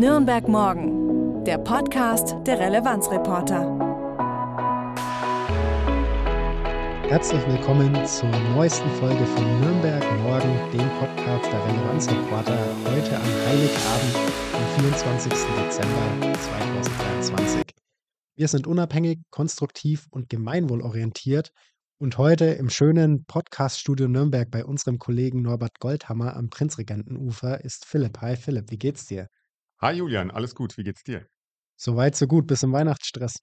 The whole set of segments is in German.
Nürnberg Morgen, der Podcast der Relevanzreporter. Herzlich willkommen zur neuesten Folge von Nürnberg Morgen, dem Podcast der Relevanzreporter. Heute am Heiligabend, am 24. Dezember 2023. Wir sind unabhängig, konstruktiv und gemeinwohlorientiert und heute im schönen Podcast-Studio Nürnberg bei unserem Kollegen Norbert Goldhammer am Prinzregentenufer ist Philipp. Hi Philipp, wie geht's dir? Hi Julian, alles gut, wie geht's dir? Soweit, so gut, bis im Weihnachtsstress.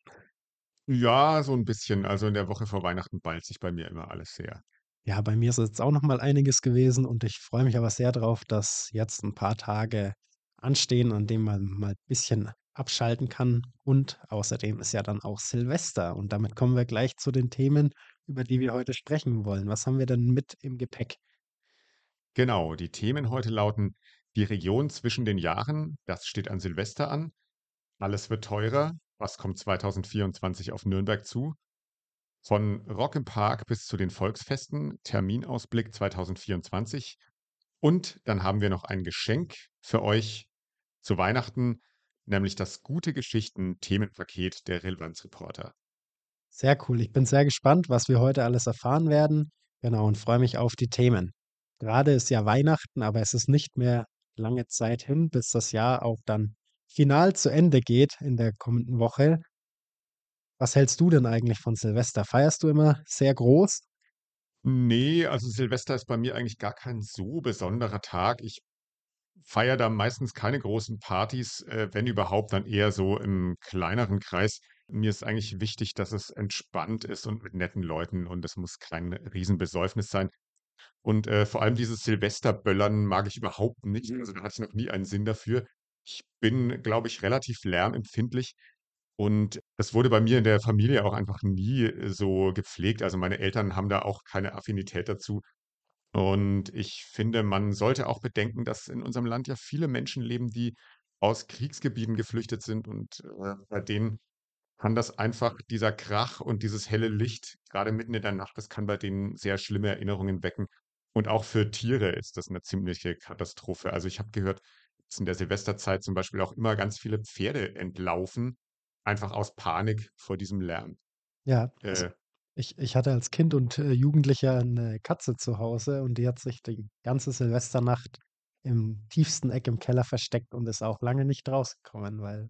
Ja, so ein bisschen. Also in der Woche vor Weihnachten ballt sich bei mir immer alles sehr. Ja, bei mir ist jetzt auch noch mal einiges gewesen und ich freue mich aber sehr drauf, dass jetzt ein paar Tage anstehen, an denen man mal ein bisschen abschalten kann. Und außerdem ist ja dann auch Silvester. Und damit kommen wir gleich zu den Themen, über die wir heute sprechen wollen. Was haben wir denn mit im Gepäck? Genau, die Themen heute lauten die Region zwischen den Jahren, das steht an Silvester an. Alles wird teurer, was kommt 2024 auf Nürnberg zu? Von Rock im Park bis zu den Volksfesten, Terminausblick 2024. Und dann haben wir noch ein Geschenk für euch zu Weihnachten, nämlich das Gute Geschichten Themenpaket der Relevanzreporter. Sehr cool. Ich bin sehr gespannt, was wir heute alles erfahren werden. Genau, und freue mich auf die Themen. Gerade ist ja Weihnachten, aber es ist nicht mehr lange Zeit hin, bis das Jahr auch dann final zu Ende geht in der kommenden Woche. Was hältst du denn eigentlich von Silvester? Feierst du immer sehr groß? Nee, also Silvester ist bei mir eigentlich gar kein so besonderer Tag. Ich feiere da meistens keine großen Partys, äh, wenn überhaupt, dann eher so im kleineren Kreis. Mir ist eigentlich wichtig, dass es entspannt ist und mit netten Leuten und es muss kein Riesenbesäufnis sein. Und äh, vor allem dieses Silvesterböllern mag ich überhaupt nicht. Also da hatte ich noch nie einen Sinn dafür. Ich bin, glaube ich, relativ lärmempfindlich. Und das wurde bei mir in der Familie auch einfach nie äh, so gepflegt. Also meine Eltern haben da auch keine Affinität dazu. Und ich finde, man sollte auch bedenken, dass in unserem Land ja viele Menschen leben, die aus Kriegsgebieten geflüchtet sind und äh, bei denen kann das einfach dieser Krach und dieses helle Licht, gerade mitten in der Nacht, das kann bei denen sehr schlimme Erinnerungen wecken. Und auch für Tiere ist das eine ziemliche Katastrophe. Also ich habe gehört, dass in der Silvesterzeit zum Beispiel auch immer ganz viele Pferde entlaufen, einfach aus Panik vor diesem Lärm. Ja, Äh, ich, ich hatte als Kind und äh, Jugendlicher eine Katze zu Hause und die hat sich die ganze Silvesternacht im tiefsten Eck im Keller versteckt und ist auch lange nicht rausgekommen, weil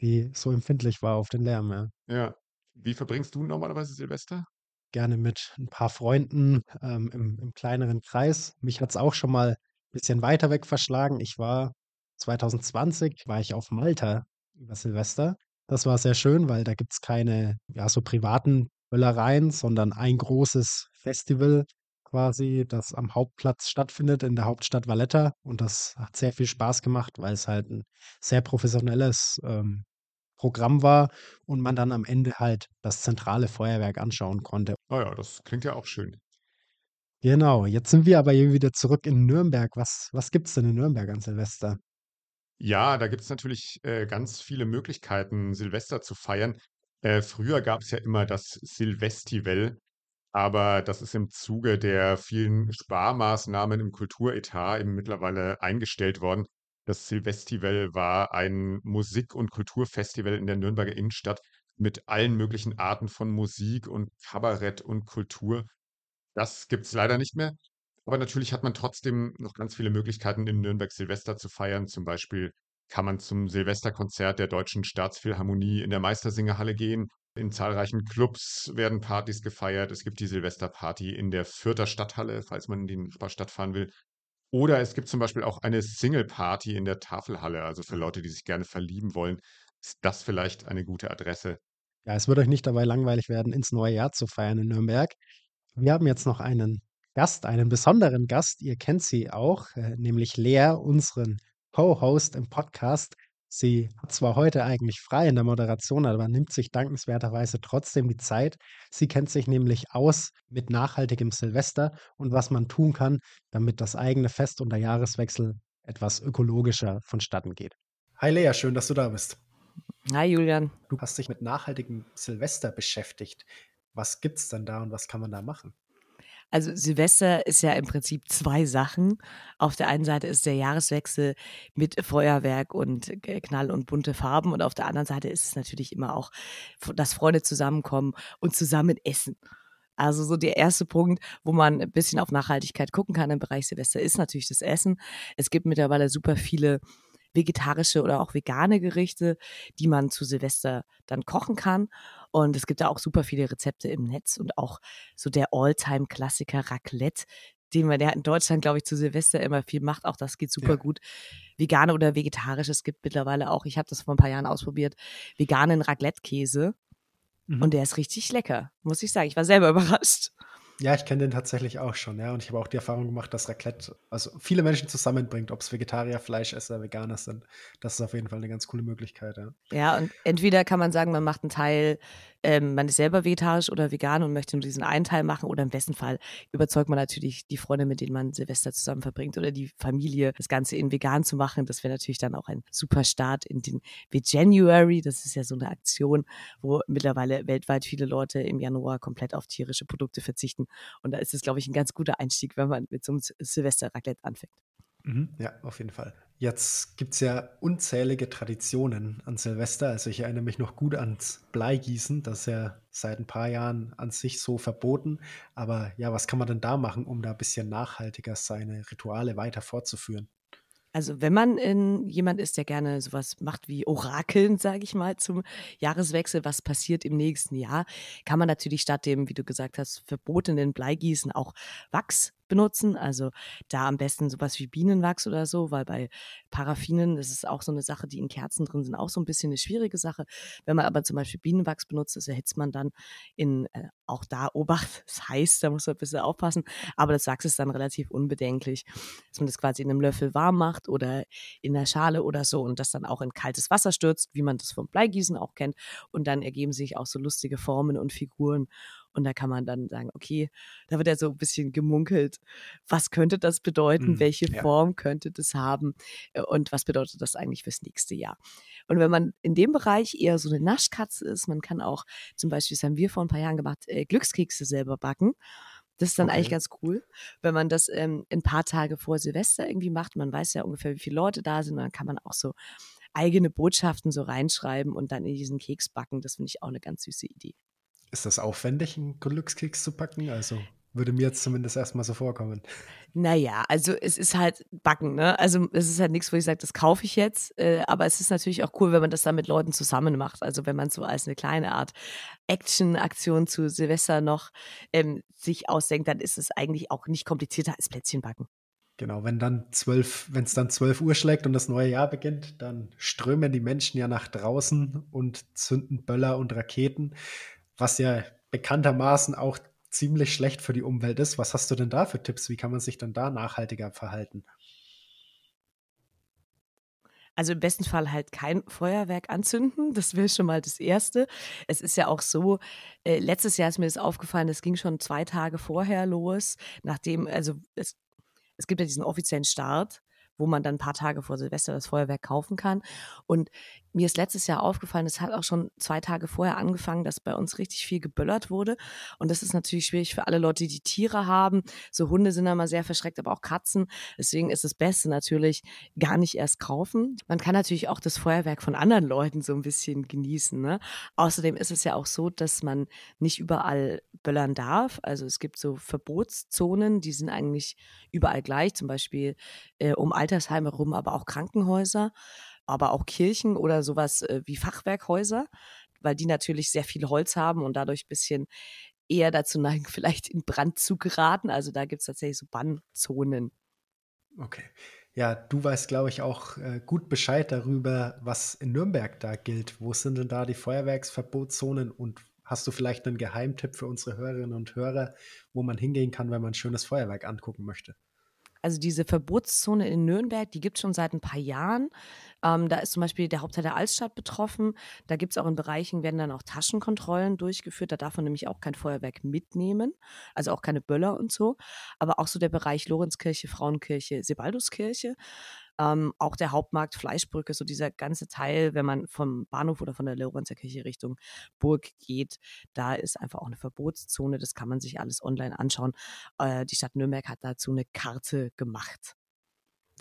die so empfindlich war auf den Lärm, ja. ja. Wie verbringst du normalerweise Silvester? Gerne mit ein paar Freunden ähm, im, im kleineren Kreis. Mich hat es auch schon mal ein bisschen weiter weg verschlagen. Ich war 2020, war ich auf Malta über Silvester. Das war sehr schön, weil da gibt es keine, ja, so privaten Böllereien, sondern ein großes Festival quasi, das am Hauptplatz stattfindet in der Hauptstadt Valletta. Und das hat sehr viel Spaß gemacht, weil es halt ein sehr professionelles ähm, Programm war und man dann am Ende halt das zentrale Feuerwerk anschauen konnte. Oh ja, das klingt ja auch schön. Genau, jetzt sind wir aber hier wieder zurück in Nürnberg. Was, was gibt es denn in Nürnberg an Silvester? Ja, da gibt es natürlich äh, ganz viele Möglichkeiten, Silvester zu feiern. Äh, früher gab es ja immer das Silvestival, aber das ist im Zuge der vielen Sparmaßnahmen im Kulturetat eben mittlerweile eingestellt worden. Das Silvestival war ein Musik- und Kulturfestival in der Nürnberger Innenstadt mit allen möglichen Arten von Musik und Kabarett und Kultur. Das gibt's leider nicht mehr. Aber natürlich hat man trotzdem noch ganz viele Möglichkeiten, in Nürnberg Silvester zu feiern. Zum Beispiel kann man zum Silvesterkonzert der Deutschen Staatsphilharmonie in der Meistersingerhalle gehen. In zahlreichen Clubs werden Partys gefeiert. Es gibt die Silvesterparty in der Fürther Stadthalle, falls man in die Nachbarstadt fahren will. Oder es gibt zum Beispiel auch eine Single-Party in der Tafelhalle. Also für Leute, die sich gerne verlieben wollen, ist das vielleicht eine gute Adresse. Ja, es wird euch nicht dabei langweilig werden, ins neue Jahr zu feiern in Nürnberg. Wir haben jetzt noch einen Gast, einen besonderen Gast. Ihr kennt sie auch, äh, nämlich Lea, unseren Co-Host im Podcast. Sie hat zwar heute eigentlich frei in der Moderation, aber nimmt sich dankenswerterweise trotzdem die Zeit. Sie kennt sich nämlich aus mit nachhaltigem Silvester und was man tun kann, damit das eigene Fest und der Jahreswechsel etwas ökologischer vonstatten geht. Hi Lea, schön, dass du da bist. Hi Julian. Du hast dich mit nachhaltigem Silvester beschäftigt. Was gibt's denn da und was kann man da machen? Also Silvester ist ja im Prinzip zwei Sachen. Auf der einen Seite ist der Jahreswechsel mit Feuerwerk und Knall und bunte Farben und auf der anderen Seite ist es natürlich immer auch, dass Freunde zusammenkommen und zusammen essen. Also so der erste Punkt, wo man ein bisschen auf Nachhaltigkeit gucken kann im Bereich Silvester, ist natürlich das Essen. Es gibt mittlerweile super viele vegetarische oder auch vegane Gerichte, die man zu Silvester dann kochen kann. Und es gibt da auch super viele Rezepte im Netz und auch so der All-Time-Klassiker Raclette, den man ja in Deutschland, glaube ich, zu Silvester immer viel macht. Auch das geht super ja. gut. Vegane oder vegetarisch. Es gibt mittlerweile auch, ich habe das vor ein paar Jahren ausprobiert, veganen Raclette-Käse. Mhm. Und der ist richtig lecker, muss ich sagen. Ich war selber überrascht. Ja, ich kenne den tatsächlich auch schon, ja. Und ich habe auch die Erfahrung gemacht, dass Raclette also viele Menschen zusammenbringt, ob es Vegetarier, Fleischesser, Veganer sind. Das ist auf jeden Fall eine ganz coole Möglichkeit, ja. Ja, und entweder kann man sagen, man macht einen Teil ähm, man ist selber vegetarisch oder vegan und möchte nur diesen einen Teil machen oder im besten Fall überzeugt man natürlich die Freunde, mit denen man Silvester zusammen verbringt oder die Familie, das Ganze in vegan zu machen. Das wäre natürlich dann auch ein super Start in den Veganuary. Das ist ja so eine Aktion, wo mittlerweile weltweit viele Leute im Januar komplett auf tierische Produkte verzichten. Und da ist es, glaube ich, ein ganz guter Einstieg, wenn man mit so einem Silvester-Raclette anfängt. Mhm, ja, auf jeden Fall. Jetzt gibt es ja unzählige Traditionen an Silvester. Also ich erinnere mich noch gut ans Bleigießen. Das ist ja seit ein paar Jahren an sich so verboten. Aber ja, was kann man denn da machen, um da ein bisschen nachhaltiger seine Rituale weiter fortzuführen? Also wenn man in, jemand ist, der gerne sowas macht wie Orakeln, sage ich mal, zum Jahreswechsel, was passiert im nächsten Jahr, kann man natürlich statt dem, wie du gesagt hast, verbotenen Bleigießen auch Wachs benutzen. Also da am besten sowas wie Bienenwachs oder so, weil bei Paraffinen, das ist auch so eine Sache, die in Kerzen drin sind, auch so ein bisschen eine schwierige Sache. Wenn man aber zum Beispiel Bienenwachs benutzt, das erhitzt man dann in, äh, auch da Obacht, das heißt, da muss man ein bisschen aufpassen, aber das Wachs ist dann relativ unbedenklich, dass man das quasi in einem Löffel warm macht oder in der Schale oder so und das dann auch in kaltes Wasser stürzt, wie man das vom Bleigießen auch kennt und dann ergeben sich auch so lustige Formen und Figuren und da kann man dann sagen, okay, da wird ja so ein bisschen gemunkelt. Was könnte das bedeuten? Mhm, Welche ja. Form könnte das haben? Äh, und was bedeutet das eigentlich fürs nächste Jahr? Und wenn man in dem Bereich eher so eine Naschkatze ist, man kann auch zum Beispiel, das haben wir vor ein paar Jahren gemacht, äh, Glückskekse selber backen. Das ist dann okay. eigentlich ganz cool, wenn man das ähm, ein paar Tage vor Silvester irgendwie macht. Man weiß ja ungefähr, wie viele Leute da sind. Und dann kann man auch so eigene Botschaften so reinschreiben und dann in diesen Keks backen. Das finde ich auch eine ganz süße Idee. Ist das aufwendig, einen Glückskeks zu packen? Also würde mir jetzt zumindest erstmal so vorkommen. Naja, also es ist halt Backen, ne? Also es ist halt nichts, wo ich sage, das kaufe ich jetzt. Äh, aber es ist natürlich auch cool, wenn man das dann mit Leuten zusammen macht. Also wenn man so als eine kleine Art Action-Aktion zu Silvester noch ähm, sich ausdenkt, dann ist es eigentlich auch nicht komplizierter als Plätzchen backen. Genau, wenn dann zwölf, wenn es dann zwölf Uhr schlägt und das neue Jahr beginnt, dann strömen die Menschen ja nach draußen und zünden Böller und Raketen was ja bekanntermaßen auch ziemlich schlecht für die Umwelt ist. Was hast du denn da für Tipps? Wie kann man sich denn da nachhaltiger verhalten? Also im besten Fall halt kein Feuerwerk anzünden. Das wäre schon mal das Erste. Es ist ja auch so, äh, letztes Jahr ist mir das aufgefallen, es ging schon zwei Tage vorher los, nachdem, also es, es gibt ja diesen offiziellen Start wo man dann ein paar Tage vor Silvester das Feuerwerk kaufen kann. Und mir ist letztes Jahr aufgefallen, es hat auch schon zwei Tage vorher angefangen, dass bei uns richtig viel geböllert wurde. Und das ist natürlich schwierig für alle Leute, die Tiere haben. So Hunde sind immer sehr verschreckt, aber auch Katzen. Deswegen ist das Beste natürlich gar nicht erst kaufen. Man kann natürlich auch das Feuerwerk von anderen Leuten so ein bisschen genießen. Ne? Außerdem ist es ja auch so, dass man nicht überall böllern darf. Also es gibt so Verbotszonen, die sind eigentlich überall gleich, zum Beispiel äh, um Altersheime rum, aber auch Krankenhäuser aber auch Kirchen oder sowas äh, wie Fachwerkhäuser, weil die natürlich sehr viel Holz haben und dadurch ein bisschen eher dazu neigen, vielleicht in Brand zu geraten. Also da gibt es tatsächlich so Bannzonen. Okay. Ja, du weißt, glaube ich, auch äh, gut Bescheid darüber, was in Nürnberg da gilt. Wo sind denn da die Feuerwerksverbotszonen und hast du vielleicht einen Geheimtipp für unsere Hörerinnen und Hörer, wo man hingehen kann, wenn man ein schönes Feuerwerk angucken möchte? Also diese Verbotszone in Nürnberg, die gibt es schon seit ein paar Jahren. Ähm, da ist zum Beispiel der Hauptteil der Altstadt betroffen. Da gibt es auch in Bereichen, werden dann auch Taschenkontrollen durchgeführt. Da darf man nämlich auch kein Feuerwerk mitnehmen, also auch keine Böller und so. Aber auch so der Bereich Lorenzkirche, Frauenkirche, Sebalduskirche. Ähm, auch der Hauptmarkt Fleischbrücke, so dieser ganze Teil, wenn man vom Bahnhof oder von der Lorenzer Kirche Richtung Burg geht, da ist einfach auch eine Verbotszone. Das kann man sich alles online anschauen. Äh, die Stadt Nürnberg hat dazu eine Karte gemacht.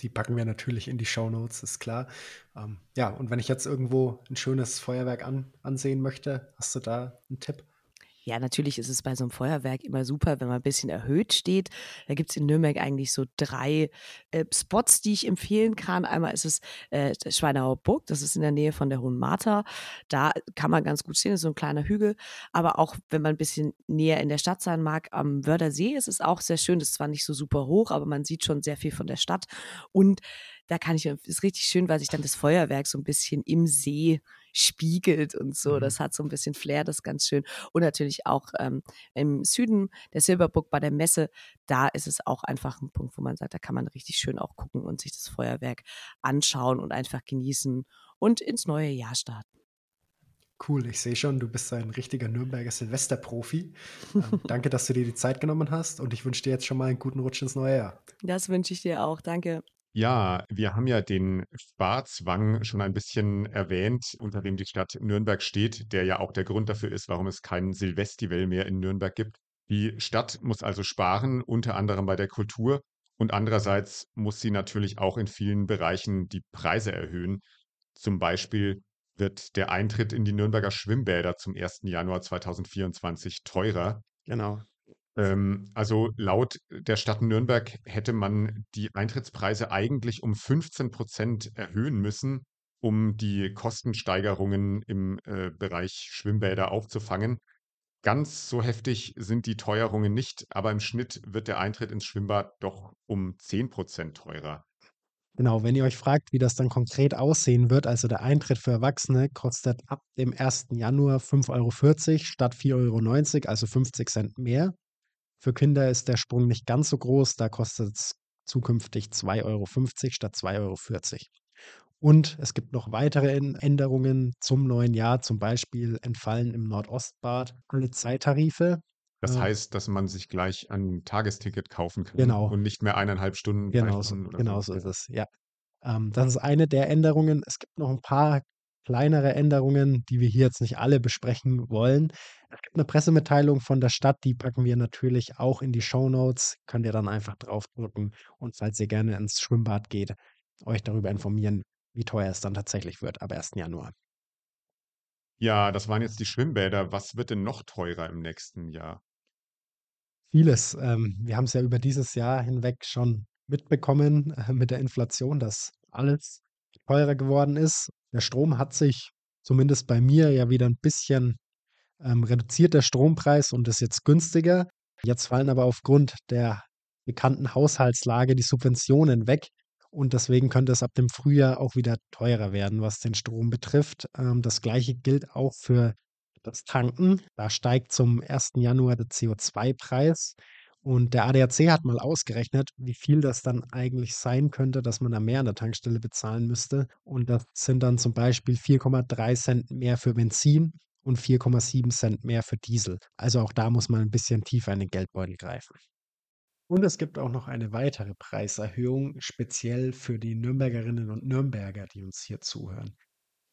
Die packen wir natürlich in die Show Notes, ist klar. Ähm, ja, und wenn ich jetzt irgendwo ein schönes Feuerwerk an, ansehen möchte, hast du da einen Tipp? Ja, natürlich ist es bei so einem Feuerwerk immer super, wenn man ein bisschen erhöht steht. Da gibt es in Nürnberg eigentlich so drei äh, Spots, die ich empfehlen kann. Einmal ist es äh, Schweinauer Burg, das ist in der Nähe von der Hohen Martha. Da kann man ganz gut stehen, das ist so ein kleiner Hügel. Aber auch wenn man ein bisschen näher in der Stadt sein mag, am Wördersee ist es auch sehr schön. Das ist zwar nicht so super hoch, aber man sieht schon sehr viel von der Stadt. Und da kann ich, ist richtig schön, weil sich dann das Feuerwerk so ein bisschen im See spiegelt und so. Mhm. Das hat so ein bisschen Flair, das ist ganz schön. Und natürlich auch ähm, im Süden der Silberburg bei der Messe, da ist es auch einfach ein Punkt, wo man sagt, da kann man richtig schön auch gucken und sich das Feuerwerk anschauen und einfach genießen und ins neue Jahr starten. Cool, ich sehe schon, du bist ein richtiger Nürnberger Silvesterprofi. Ähm, danke, dass du dir die Zeit genommen hast und ich wünsche dir jetzt schon mal einen guten Rutsch ins neue Jahr. Das wünsche ich dir auch, danke. Ja, wir haben ja den Sparzwang schon ein bisschen erwähnt, unter dem die Stadt Nürnberg steht, der ja auch der Grund dafür ist, warum es kein Silvestival mehr in Nürnberg gibt. Die Stadt muss also sparen, unter anderem bei der Kultur. Und andererseits muss sie natürlich auch in vielen Bereichen die Preise erhöhen. Zum Beispiel wird der Eintritt in die Nürnberger Schwimmbäder zum 1. Januar 2024 teurer. Genau. Ähm, also laut der Stadt Nürnberg hätte man die Eintrittspreise eigentlich um 15 Prozent erhöhen müssen, um die Kostensteigerungen im äh, Bereich Schwimmbäder aufzufangen. Ganz so heftig sind die Teuerungen nicht, aber im Schnitt wird der Eintritt ins Schwimmbad doch um 10 Prozent teurer. Genau, wenn ihr euch fragt, wie das dann konkret aussehen wird, also der Eintritt für Erwachsene kostet ab dem 1. Januar 5,40 Euro statt 4,90 Euro, also 50 Cent mehr. Für Kinder ist der Sprung nicht ganz so groß, da kostet es zukünftig 2,50 Euro statt 2,40 Euro. Und es gibt noch weitere Änderungen zum neuen Jahr. Zum Beispiel entfallen im Nordostbad alle Zeittarife. Das heißt, dass man sich gleich ein Tagesticket kaufen kann genau. und nicht mehr eineinhalb Stunden. Genau, so, genau so ist es, ja. Ähm, das ist eine der Änderungen. Es gibt noch ein paar kleinere Änderungen, die wir hier jetzt nicht alle besprechen wollen. Es gibt eine Pressemitteilung von der Stadt, die packen wir natürlich auch in die Show Notes. Könnt ihr dann einfach draufdrücken und falls ihr gerne ins Schwimmbad geht, euch darüber informieren, wie teuer es dann tatsächlich wird ab 1. Januar. Ja, das waren jetzt die Schwimmbäder. Was wird denn noch teurer im nächsten Jahr? Vieles. Ähm, wir haben es ja über dieses Jahr hinweg schon mitbekommen äh, mit der Inflation, dass alles teurer geworden ist. Der Strom hat sich zumindest bei mir ja wieder ein bisschen ähm, reduziert, der Strompreis und ist jetzt günstiger. Jetzt fallen aber aufgrund der bekannten Haushaltslage die Subventionen weg. Und deswegen könnte es ab dem Frühjahr auch wieder teurer werden, was den Strom betrifft. Ähm, das gleiche gilt auch für das Tanken. Da steigt zum 1. Januar der CO2-Preis. Und der ADAC hat mal ausgerechnet, wie viel das dann eigentlich sein könnte, dass man da mehr an der Tankstelle bezahlen müsste. Und das sind dann zum Beispiel 4,3 Cent mehr für Benzin und 4,7 Cent mehr für Diesel. Also auch da muss man ein bisschen tiefer in den Geldbeutel greifen. Und es gibt auch noch eine weitere Preiserhöhung, speziell für die Nürnbergerinnen und Nürnberger, die uns hier zuhören.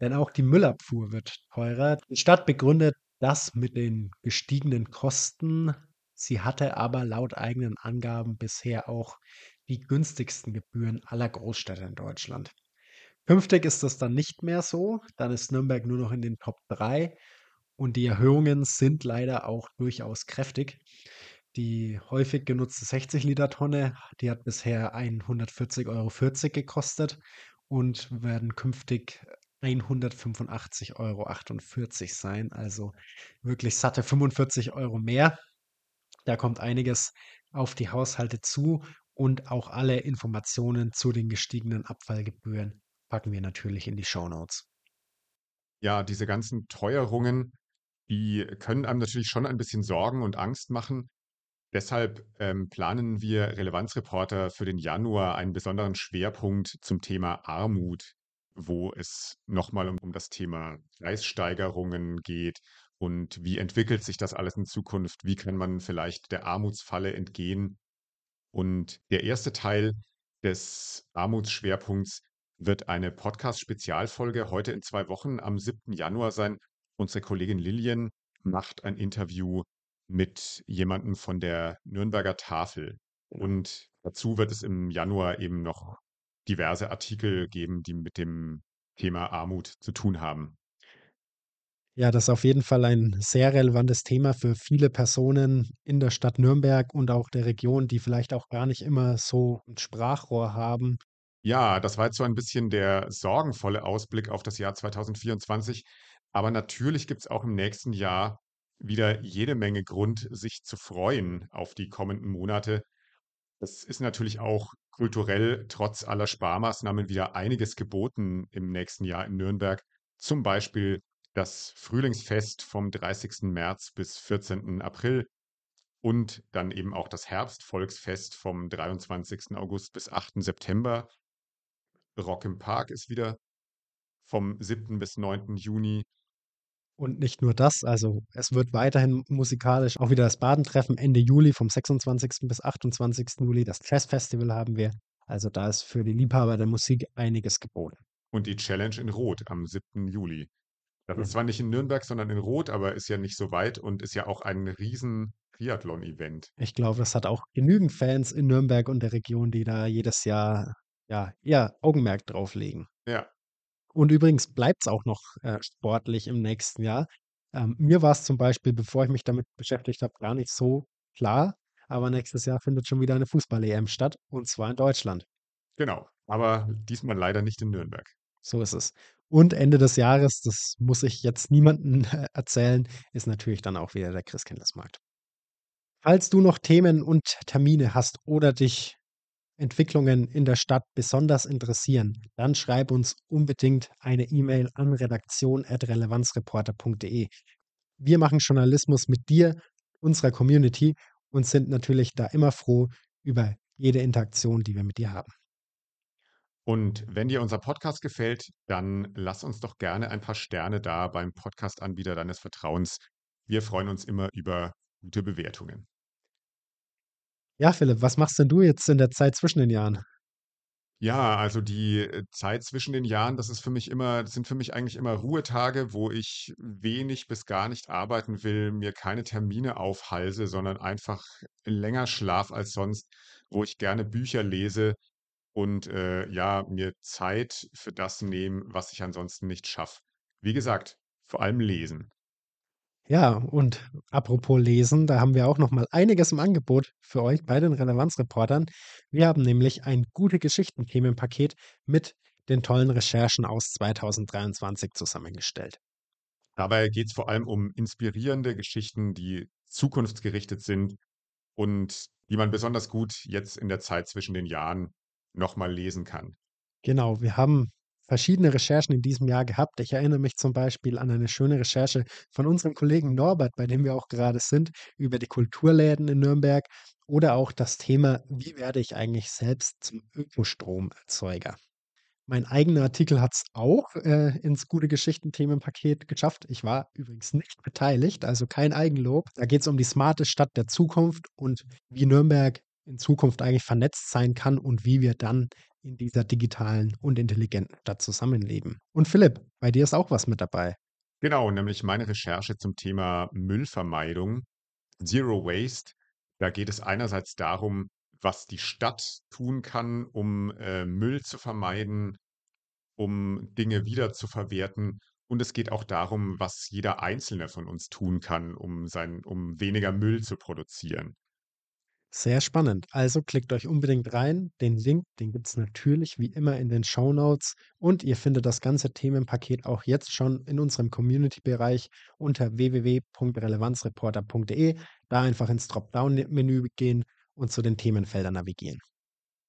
Denn auch die Müllabfuhr wird teurer. Die Stadt begründet das mit den gestiegenen Kosten Sie hatte aber laut eigenen Angaben bisher auch die günstigsten Gebühren aller Großstädte in Deutschland. Künftig ist das dann nicht mehr so, dann ist Nürnberg nur noch in den Top 3 und die Erhöhungen sind leider auch durchaus kräftig. Die häufig genutzte 60-Liter-Tonne, die hat bisher 140,40 Euro gekostet und werden künftig 185,48 Euro sein, also wirklich satte 45 Euro mehr. Da kommt einiges auf die Haushalte zu und auch alle Informationen zu den gestiegenen Abfallgebühren packen wir natürlich in die Show Notes. Ja, diese ganzen Teuerungen, die können einem natürlich schon ein bisschen Sorgen und Angst machen. Deshalb ähm, planen wir Relevanzreporter für den Januar einen besonderen Schwerpunkt zum Thema Armut, wo es nochmal um, um das Thema Preissteigerungen geht und wie entwickelt sich das alles in Zukunft? Wie kann man vielleicht der Armutsfalle entgehen? Und der erste Teil, des Armutsschwerpunkts wird eine Podcast-Spezialfolge heute in zwei Wochen am 7. Januar sein. Unsere Kollegin Lillian macht ein Interview mit jemandem von der Nürnberger Tafel. Und dazu wird es im Januar eben noch diverse Artikel geben, die mit dem Thema Armut zu tun haben. Ja, das ist auf jeden Fall ein sehr relevantes Thema für viele Personen in der Stadt Nürnberg und auch der Region, die vielleicht auch gar nicht immer so ein Sprachrohr haben. Ja, das war jetzt so ein bisschen der sorgenvolle Ausblick auf das Jahr 2024. Aber natürlich gibt es auch im nächsten Jahr wieder jede Menge Grund, sich zu freuen auf die kommenden Monate. Es ist natürlich auch kulturell trotz aller Sparmaßnahmen wieder einiges geboten im nächsten Jahr in Nürnberg. Zum Beispiel das Frühlingsfest vom 30. März bis 14. April und dann eben auch das Herbstvolksfest vom 23. August bis 8. September. Rock im Park ist wieder vom 7. bis 9. Juni. Und nicht nur das, also es wird weiterhin musikalisch auch wieder das Badentreffen Ende Juli vom 26. bis 28. Juli. Das Jazzfestival haben wir. Also da ist für die Liebhaber der Musik einiges geboten. Und die Challenge in Rot am 7. Juli. Das ist zwar nicht in Nürnberg, sondern in Rot, aber ist ja nicht so weit und ist ja auch ein riesen Triathlon-Event. Ich glaube, das hat auch genügend Fans in Nürnberg und der Region, die da jedes Jahr ja eher Augenmerk drauf legen. Ja. Und übrigens bleibt es auch noch äh, sportlich im nächsten Jahr. Ähm, mir war es zum Beispiel, bevor ich mich damit beschäftigt habe, gar nicht so klar. Aber nächstes Jahr findet schon wieder eine Fußball-EM statt und zwar in Deutschland. Genau. Aber diesmal leider nicht in Nürnberg. So ist es. Und Ende des Jahres, das muss ich jetzt niemandem erzählen, ist natürlich dann auch wieder der Christkindlesmarkt. Falls du noch Themen und Termine hast oder dich Entwicklungen in der Stadt besonders interessieren, dann schreib uns unbedingt eine E-Mail an redaktion.relevanzreporter.de. Wir machen Journalismus mit dir, unserer Community und sind natürlich da immer froh über jede Interaktion, die wir mit dir haben. Und wenn dir unser Podcast gefällt, dann lass uns doch gerne ein paar Sterne da beim Podcast-Anbieter deines Vertrauens. Wir freuen uns immer über gute Bewertungen. Ja, Philipp, was machst denn du jetzt in der Zeit zwischen den Jahren? Ja, also die äh, Zeit zwischen den Jahren, das ist für mich immer, das sind für mich eigentlich immer Ruhetage, wo ich wenig bis gar nicht arbeiten will, mir keine Termine aufhalse, sondern einfach länger schlaf als sonst, wo ich gerne Bücher lese, und äh, ja, mir Zeit für das nehmen, was ich ansonsten nicht schaffe. Wie gesagt, vor allem lesen. Ja, und apropos Lesen, da haben wir auch noch mal einiges im Angebot für euch bei den Relevanzreportern. Wir haben nämlich ein gute Geschichten-Themenpaket mit den tollen Recherchen aus 2023 zusammengestellt. Dabei geht es vor allem um inspirierende Geschichten, die zukunftsgerichtet sind und die man besonders gut jetzt in der Zeit zwischen den Jahren nochmal lesen kann. Genau, wir haben verschiedene Recherchen in diesem Jahr gehabt. Ich erinnere mich zum Beispiel an eine schöne Recherche von unserem Kollegen Norbert, bei dem wir auch gerade sind, über die Kulturläden in Nürnberg oder auch das Thema, wie werde ich eigentlich selbst zum Ökostromerzeuger. Mein eigener Artikel hat es auch äh, ins gute Geschichten-Themenpaket geschafft. Ich war übrigens nicht beteiligt, also kein Eigenlob. Da geht es um die smarte Stadt der Zukunft und wie Nürnberg in Zukunft eigentlich vernetzt sein kann und wie wir dann in dieser digitalen und intelligenten Stadt zusammenleben. Und Philipp, bei dir ist auch was mit dabei. Genau, nämlich meine Recherche zum Thema Müllvermeidung, Zero Waste. Da geht es einerseits darum, was die Stadt tun kann, um äh, Müll zu vermeiden, um Dinge wieder zu verwerten. Und es geht auch darum, was jeder Einzelne von uns tun kann, um, sein, um weniger Müll zu produzieren. Sehr spannend. Also klickt euch unbedingt rein. Den Link, den gibt es natürlich wie immer in den Show Notes. Und ihr findet das ganze Themenpaket auch jetzt schon in unserem Community-Bereich unter www.relevanzreporter.de. Da einfach ins Dropdown-Menü gehen und zu den Themenfeldern navigieren.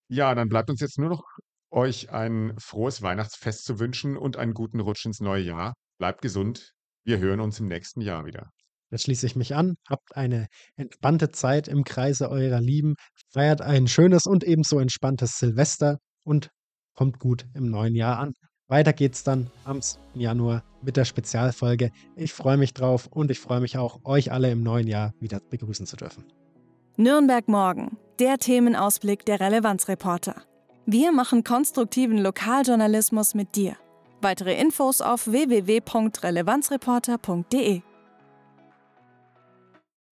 Ja, dann bleibt uns jetzt nur noch euch ein frohes Weihnachtsfest zu wünschen und einen guten Rutsch ins neue Jahr. Bleibt gesund. Wir hören uns im nächsten Jahr wieder. Da schließe ich mich an. Habt eine entspannte Zeit im Kreise eurer Lieben. Feiert ein schönes und ebenso entspanntes Silvester und kommt gut im neuen Jahr an. Weiter geht's dann am Januar mit der Spezialfolge. Ich freue mich drauf und ich freue mich auch, euch alle im neuen Jahr wieder begrüßen zu dürfen. Nürnberg morgen, der Themenausblick der Relevanzreporter. Wir machen konstruktiven Lokaljournalismus mit dir. Weitere Infos auf www.relevanzreporter.de